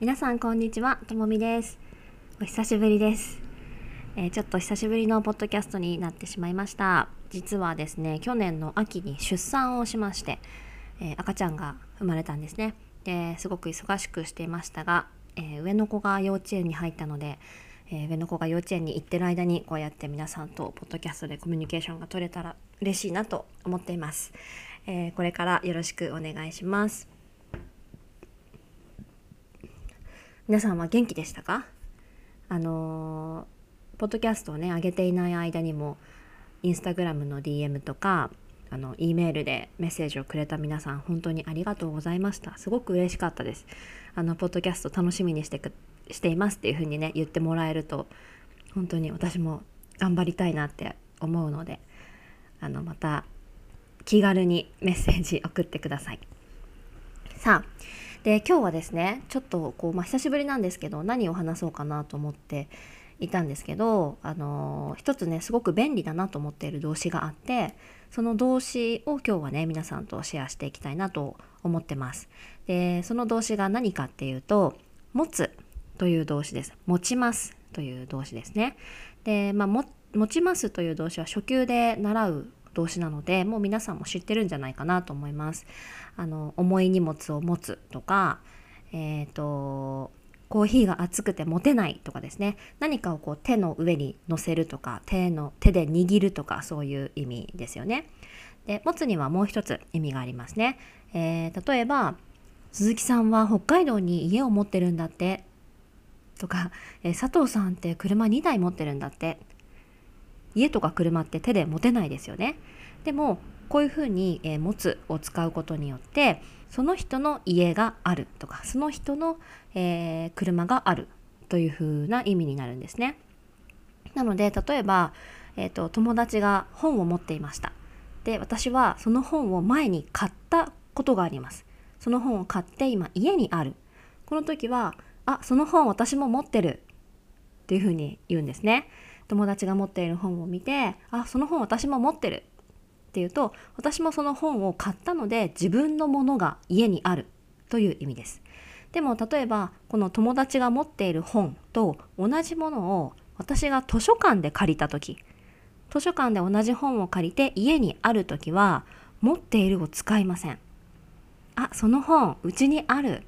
皆さんこんにちはともみです。お久しぶりです、えーちょっと久しぶりのポッドキャストになってしまいました。実はですね去年の秋に出産をしまして、えー赤ちゃんが生まれたんですね。ですごく忙しくしていましたが、えー上の子が幼稚園に入ったので、えー上の子が幼稚園に行ってる間にこうやって皆さんとポッドキャストでコミュニケーションが取れたら嬉しいなと思っています、えーこれからよろしくお願いします。皆さんは元気でしたか？あのーポッドキャストをね上げていない間にもインスタグラムの DM とかあの E メールでメッセージをくれた皆さん本当にありがとうございました。すごく嬉しかったです。あのポッドキャスト楽しみにしてくしていますっていう風にね言ってもらえると本当に私も頑張りたいなって思うのであのまた気軽にメッセージ送ってください。さあで今日はですねちょっとこう、まあ、久しぶりなんですけど何を話そうかなと思っていたんですけど、あのー一つねすごく便利だなと思っている動詞があってその動詞を今日はね皆さんとシェアしていきたいなと思ってます。でその動詞が何かっていうと「持つ」という動詞です。持ちますという動詞ですね。で、まあ、も持ちますという動詞は初級で習う動詞なのでもう皆さんも知ってるんじゃないかなと思います。あの重い荷物を持つとか、えっ、とコーヒーが熱くて持てないとかですね何かをこう手の上に乗せるとか手の手で握るとかそういう意味ですよね。で持つにはもう一つ意味がありますね。えー例えば鈴木さんは北海道に家を持ってるんだってとか、えー佐藤さんって車2台持ってるんだって家とか車って手で持てないですよね。でもこういうふうに、えー持つを使うことによってその人の家があるとかその人の、えー車があるというふうな意味になるんですね。なので例えば、えーと友達が本を持っていました。で私はその本を前に買ったことがあります。その本を買って今家にある。この時はあその本私も持ってるっていうふうに言うんですね。友達が持っている本を見てあその本私も持ってるっていうと私もその本を買ったので自分のものが家にあるという意味です。でも例えばこの友達が持っている本と同じものを私が図書館で借りた時図書館で同じ本を借りて家にある時は持っているを使いません。あその本うちにある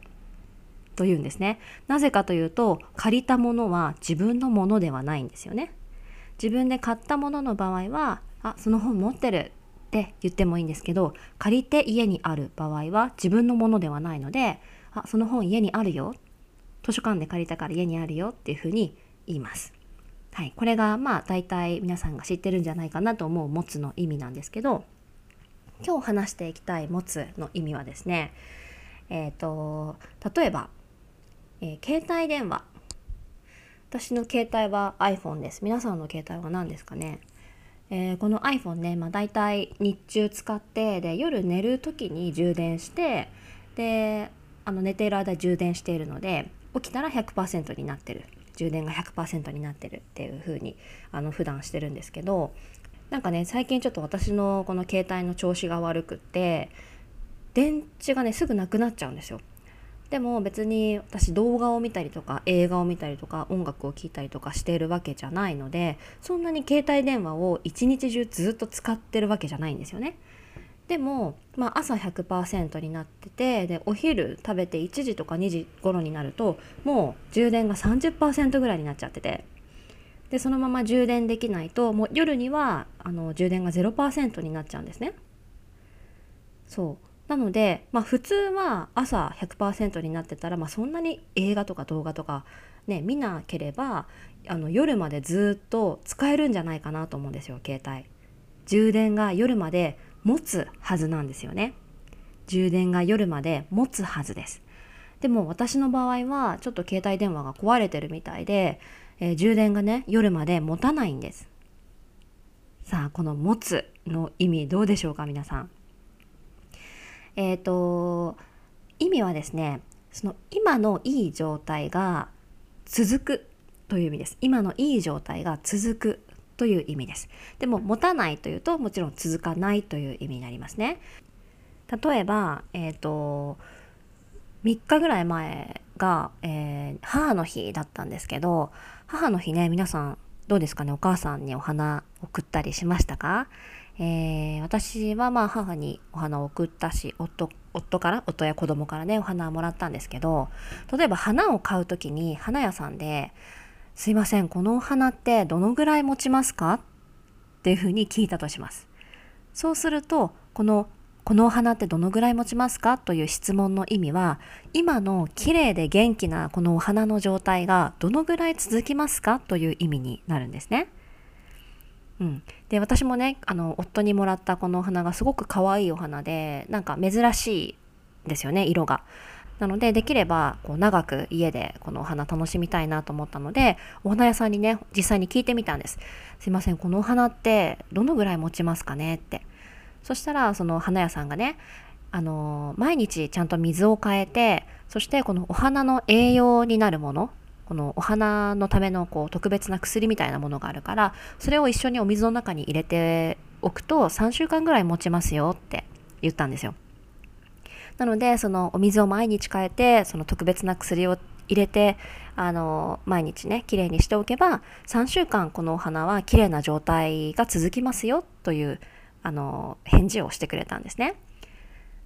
というんですね。なぜかというと借りたものは自分のものではないんですよね。自分で買ったものの場合はあその本持ってるって言ってもいいんですけど借りて家にある場合は自分のものではないのであその本家にあるよ図書館で借りたから家にあるよっていうふうに言います。はい、これがまあ大体皆さんが知ってるんじゃないかなと思う持つの意味なんですけど今日話していきたい持つの意味はですねえっ、と例えば、えー携帯電話。私の携帯は iPhone です。皆さんの携帯は何ですかね？えーこの iPhone ね、まあ、大体日中使ってで夜寝る時に充電してであの寝ている間充電しているので起きたら100%になってる。充電が100%になってるっていう風にあの普段してるんですけどなんかね最近ちょっと私のこの携帯の調子が悪くって電池がねすぐなくなっちゃうんですよ。でも別に私動画を見たりとか映画を見たりとか音楽を聴いたりとかしているわけじゃないのでそんなに携帯電話を一日中ずっと使ってるわけじゃないんですよね。でも、まあ、朝100%になっててでお昼食べて1時とか2時頃になるともう充電が30%ぐらいになっちゃっててでそのまま充電できないともう夜にはあの充電が0%になっちゃうんですね。そうなので、まあ、普通は朝100%になってたら、まあ、そんなに映画とか動画とか、ね、見なければあの夜までずっと使えるんじゃないかなと思うんですよ携帯。充電が夜まで持つはずなんですよね。充電が夜まで持つはずです。でも私の場合はちょっと携帯電話が壊れてるみたいで、えー充電がね夜まで持たないんです。さあこの「持つ」の意味どうでしょうか皆さん。えっ、と意味はですねその今のいい状態が続くという意味です。今のいい状態が続くという意味です。でも持たないというともちろん続かないという意味になりますね。例えばえっ、と3日ぐらい前が、えー、母の日だったんですけど母の日ね皆さんどうですかね？お母さんにお花送ったりしましたか、えー、私はまあ母にお花を送ったし夫夫から夫や子供からねお花をもらったんですけど例えば花を買う時に花屋さんで「すいませんこのお花ってどのぐらい持ちますか?」っていうふうに聞いたとします。そうするとこのこのお花ってどのぐらい持ちますか？という質問の意味は今の綺麗で元気なこのお花の状態がどのぐらい続きますか？という意味になるんですね。うん、で私もねあの夫にもらったこのお花がすごく可愛いお花でなんか珍しいですよね色が。なのでできればこう長く家でこのお花楽しみたいなと思ったのでお花屋さんにね実際に聞いてみたんです。すいませんこのお花ってどのぐらい持ちますかね？って。そしたらその花屋さんがねあの毎日ちゃんと水を変えてそしてこのお花の栄養になるものこのお花のためのこう特別な薬みたいなものがあるからそれを一緒にお水の中に入れておくと3週間ぐらい持ちますよって言ったんですよ。なのでそのお水を毎日変えてその特別な薬を入れてあの毎日ねきれいにしておけば3週間このお花はきれいな状態が続きますよというあの返事をしてくれたんですね。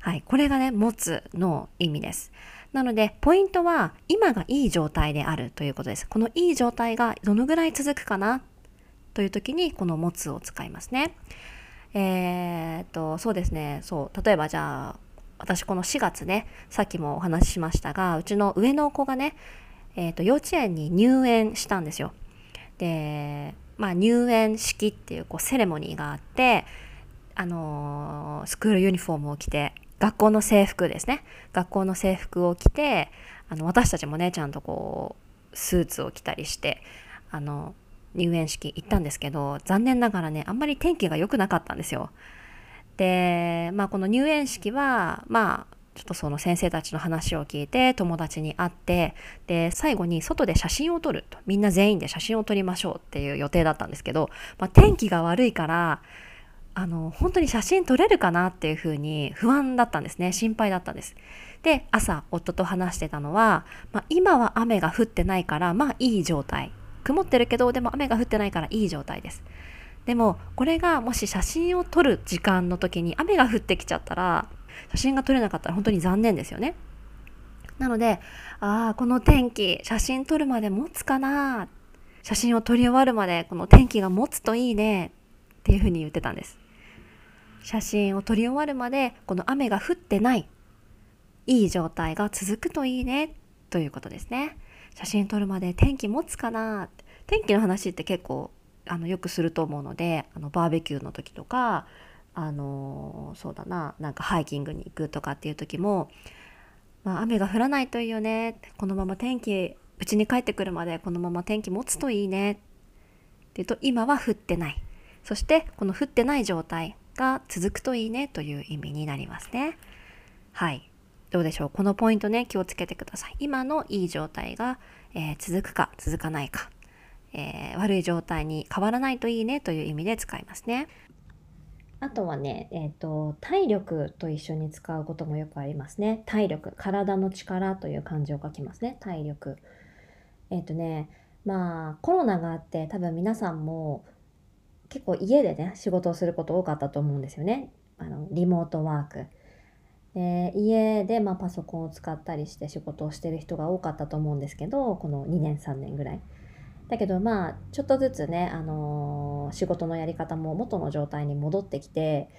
はい、これがね持つの意味です。なのでポイントは今がいい状態であるということです。このいい状態がどのぐらい続くかな？という時にこの持つを使いますね。えー、っとそうですねそう例えばじゃあ私この4月ねさっきもお話ししましたがうちの上の子がね、えー、と幼稚園に入園したんですよ。でまあ入園式っていうこうセレモニーがあってあのー、スクールユニフォームを着て学校の制服ですね学校の制服を着てあの私たちもねちゃんとこうスーツを着たりしてあの入園式行ったんですけど残念ながらねあんまり天気が良くなかったんですよ。でまあこの入園式はまあちょっとその先生たちの話を聞いて友達に会ってで最後に外で写真を撮るとみんな全員で写真を撮りましょうっていう予定だったんですけど、まあ、天気が悪いからあの本当に写真撮れるかなっていうふうに不安だったんですね。心配だったんです。で朝夫と話してたのは、まあ、今は雨が降ってないからまあいい状態。曇ってるけどでも雨が降ってないからいい状態です。でもこれがもし写真を撮る時間の時に雨が降ってきちゃったら写真が撮れなかったら本当に残念ですよね。なのでああこの天気写真撮るまで持つかな。写真を撮り終わるまでこの天気が持つといいね。っていうふうに言ってたんです。写真を撮り終わるまでこの雨が降ってないいい状態が続くといいねということですね。写真撮るまで天気持つかな天気の話って結構あのよくすると思うのであのバーベキューの時とかあのそうだななんかハイキングに行くとかっていう時も、まあ、雨が降らないといいよねこのまま天気うちに帰ってくるまでこのまま天気持つといいねって言うと今は降ってない。そしてこの降ってない状態が続くといいねという意味になりますね。はい。どうでしょう？このポイントね、気をつけてください。今のいい状態が、えー、続くか続かないか、えー、悪い状態に変わらないといいねという意味で使いますね。あとはね、え、ー、と、体力と一緒に使うこともよくありますね。体力、体の力という漢字を書きますね。体力。えっ、とね、まあ、コロナがあって多分皆さんも結構家でね仕事をすること多かったと思うんですよね。あのリモートワーク。で家でまパソコンを使ったりして仕事をしてる人が多かったと思うんですけどこの2年3年ぐらい。だけどまあちょっとずつね、あのー、仕事のやり方も元の状態に戻ってきて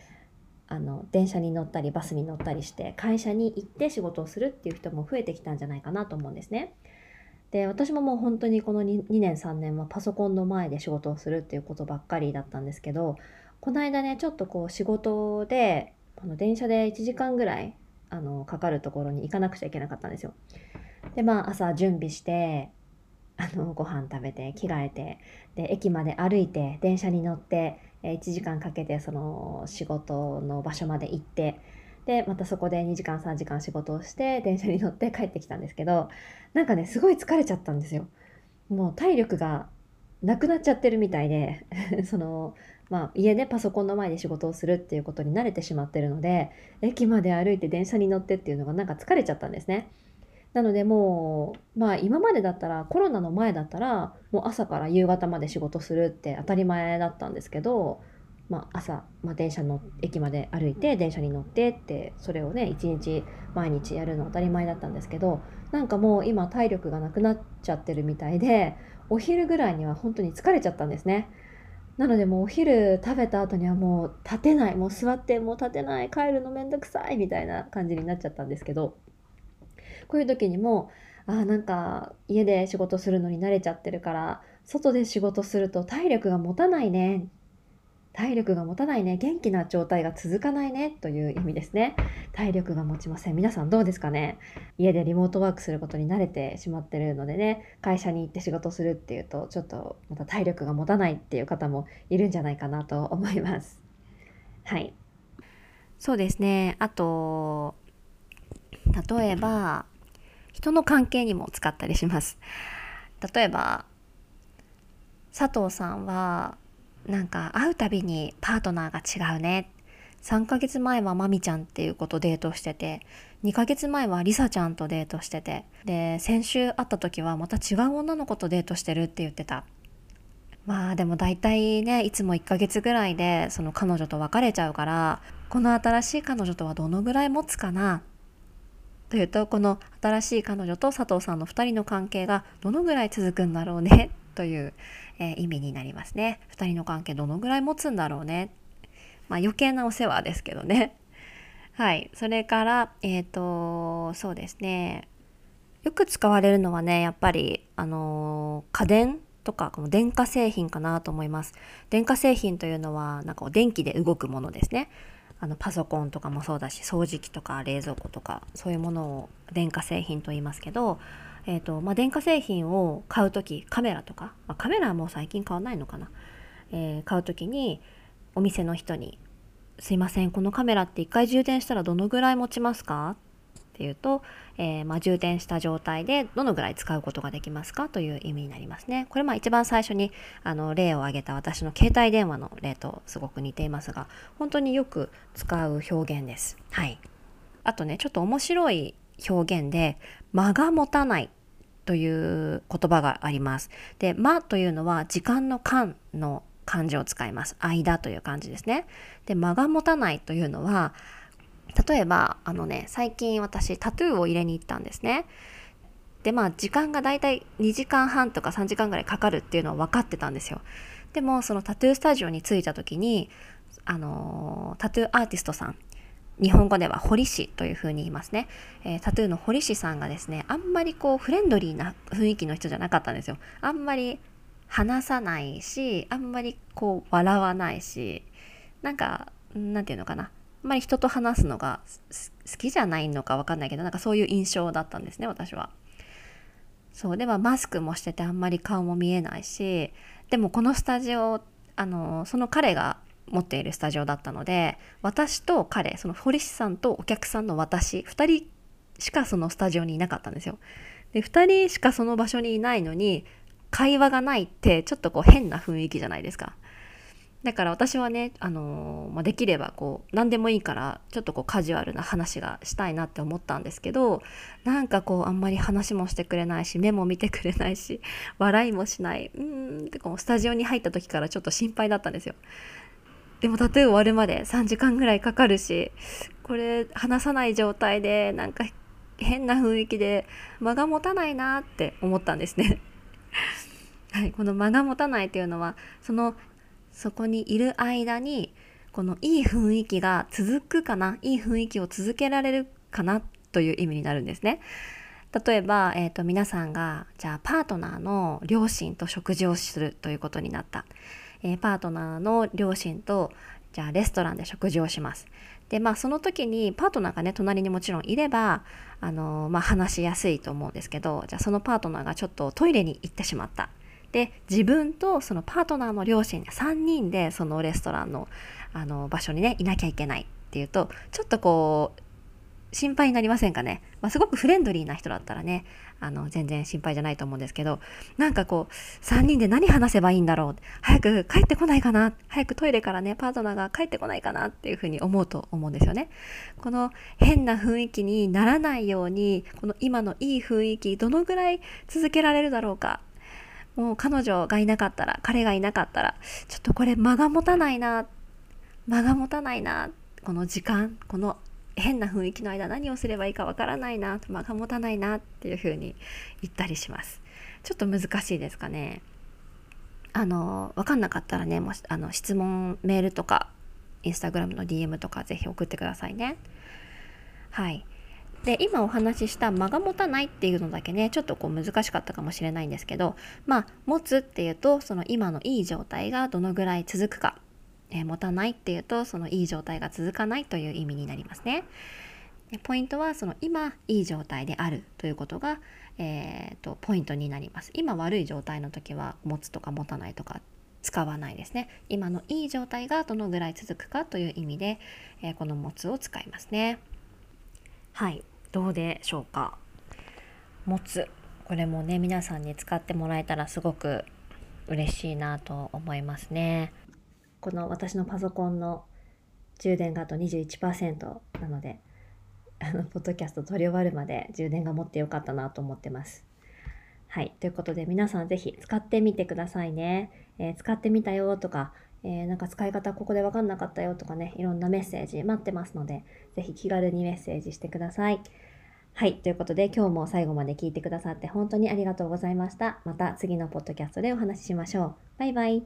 あの電車に乗ったりバスに乗ったりして会社に行って仕事をするっていう人も増えてきたんじゃないかなと思うんですね。で私ももう本当にこの 2, 2年3年はパソコンの前で仕事をするっていうことばっかりだったんですけどこの間ねちょっとこう仕事でこの電車で1時間ぐらいあのかかるところに行かなくちゃいけなかったんですよ。でまあ朝準備してあのご飯食べて着替えてで駅まで歩いて電車に乗って1時間かけてその仕事の場所まで行ってでまたそこで2時間3時間仕事をして電車に乗って帰ってきたんですけどなんかねすごい疲れちゃったんですよ。もう体力がなくなっちゃってるみたいで そのまあ、家でパソコンの前で仕事をするっていうことに慣れてしまってるので駅まで歩いて電車に乗ってっていうのがなんか疲れちゃったんですね。なのでもうまあ今までだったらコロナの前だったらもう朝から夕方まで仕事するって当たり前だったんですけど、まあ、朝、まあ、電車の駅まで歩いて電車に乗ってってそれをね一日毎日やるの当たり前だったんですけどなんかもう今体力がなくなっちゃってるみたいでお昼ぐらいには本当に疲れちゃったんですね。なのでもうお昼食べた後にはもう立てないもう座ってもう立てない帰るのめんどくさいみたいな感じになっちゃったんですけどこういう時にもあなんか家で仕事するのに慣れちゃってるから外で仕事すると体力が持たないね体力が持たないね元気な状態が続かないねという意味ですね。体力が持ちません。皆さんどうですかね？家でリモートワークすることに慣れてしまってるのでね会社に行って仕事するっていうとちょっとまた体力が持たないっていう方もいるんじゃないかなと思います。はい。そうですね。あと例えば人の関係にも使ったりします。例えば佐藤さんはなんか会うたびにパートナーが違うね。3ヶ月前はまみちゃんっていう子とデートしてて2ヶ月前はりさちゃんとデートしててで先週会った時はまた違う女の子とデートしてるって言ってた。まあでも大体ねいつも1ヶ月ぐらいでその彼女と別れちゃうからこの新しい彼女とはどのぐらい持つかな？というとこの新しい彼女と佐藤さんの2人の関係がどのぐらい続くんだろうね？という、えー、意味になりますね。2人の関係どのぐらい持つんだろうね。まあ余計なお世話ですけどね。はい。それから、えっ、ー、と、そうですね。よく使われるのはね、やっぱり、あの、家電とか、この電化製品かなと思います。電化製品というのは、なんか電気で動くものですね。あのパソコンとかもそうだし掃除機とか冷蔵庫とかそういうものを電化製品と言いますけど、えーとまあ、電化製品を買う時カメラとか、まあ、カメラはもう最近買わないのかな、えー、買う時にお店の人に「すいませんこのカメラって1回充電したらどのぐらい持ちますか?」っていうと、えー、まあ、充電した状態でどのぐらい使うことができますかという意味になりますね。これまあ一番最初にあの例を挙げた私の携帯電話の例とすごく似ていますが本当によく使う表現です。はい。あとねちょっと面白い表現で間が持たないという言葉があります。で、間というのは時間の間の漢字を使います。間という漢字ですね。で、間が持たないというのは例えばあのね最近私タトゥーを入れに行ったんですね。でまあ時間がだいたい2時間半とか3時間ぐらいかかるっていうのは分かってたんですよ。でもそのタトゥースタジオに着いた時にあのタトゥーアーティストさん日本語では堀氏というふうに言いますね、えー、タトゥーの堀氏さんがですねあんまりこうフレンドリーな雰囲気の人じゃなかったんですよ。あんまり話さないしあんまりこう笑わないしなんかなんていうのかな。まり人と話すのが好きじゃないのか分かんないけどなんかそういう印象だったんですね私は。そうではマスクもしててあんまり顔も見えないしでもこのスタジオあのその彼が持っているスタジオだったので私と彼その堀市さんとお客さんの私2人しかそのスタジオにいなかったんですよ。で2人しかその場所にいないのに会話がないってちょっとこう変な雰囲気じゃないですか。だから私はね、あのー、まあ、できればこう何でもいいからちょっとこうカジュアルな話がしたいなって思ったんですけどなんかこうあんまり話もしてくれないし目も見てくれないし 笑いもしないうんってこうスタジオに入った時からちょっと心配だったんですよ。でもタトゥー終わるまで3時間ぐらいかかるしこれ話さない状態でなんか変な雰囲気で間が持たないなって思ったんですね。はい、この間が持たないというのはそのそこにいる間にこのいい雰囲気が続くかないい雰囲気を続けられるかなという意味になるんですね。例えば、えーと、皆さんがじゃあパートナーの両親と食事をするということになった、えー、パートナーの両親とじゃあレストランで食事をします。でまあその時にパートナーがね隣にもちろんいればあのー、まあ、話しやすいと思うんですけどじゃあそのパートナーがちょっとトイレに行ってしまった。で自分とそのパートナーの両親3人でそのレストランのあの場所にねいなきゃいけないっていうとちょっとこう心配になりませんかね、まあ、すごくフレンドリーな人だったらねあの全然心配じゃないと思うんですけどなんかこう3人で何話せばいいんだろう？早く帰ってこないかな？早くトイレからねパートナーが帰ってこないかなっていうふうに思うと思うんですよね。この変な雰囲気にならないようにこの今のいい雰囲気どのぐらい続けられるだろうか？もう彼女がいなかったら彼がいなかったらちょっとこれ間が持たないな間が持たないなこの時間この変な雰囲気の間何をすればいいかわからないな間が持たないなっていうふうに言ったりします。ちょっと難しいですかね。あの分かんなかったらねもしあの質問メールとかインスタグラムの DM とかぜひ送ってくださいね。はい。で今お話しした間が持たないっていうのだけねちょっとこう難しかったかもしれないんですけどまあ持つっていうとその今のいい状態がどのぐらい続くかえー、持たないっていうとそのいい状態が続かないという意味になりますね。ポイントはその今いい状態であるということが、えーと、ポイントになります。今悪い状態の時は持つとか持たないとか使わないですね。今のいい状態がどのぐらい続くかという意味で、えー、この持つを使いますね。はい、どうでしょうか？持つ。これもね皆さんに使ってもらえたらすごく嬉しいなと思いますね。この私のパソコンの充電があと21%なので、あの、ポッドキャスト撮り終わるまで充電が持ってよかったなと思ってます。はい。ということで皆さんぜひ使ってみてくださいね。えー、使ってみたよとか、えー、なんか使い方ここで分かんなかったよとかね、いろんなメッセージ待ってますので、是非気軽にメッセージしてください。はい。ということで、今日も最後まで聞いてくださって本当にありがとうございました。また次のポッドキャストでお話ししましょう。バイバイ。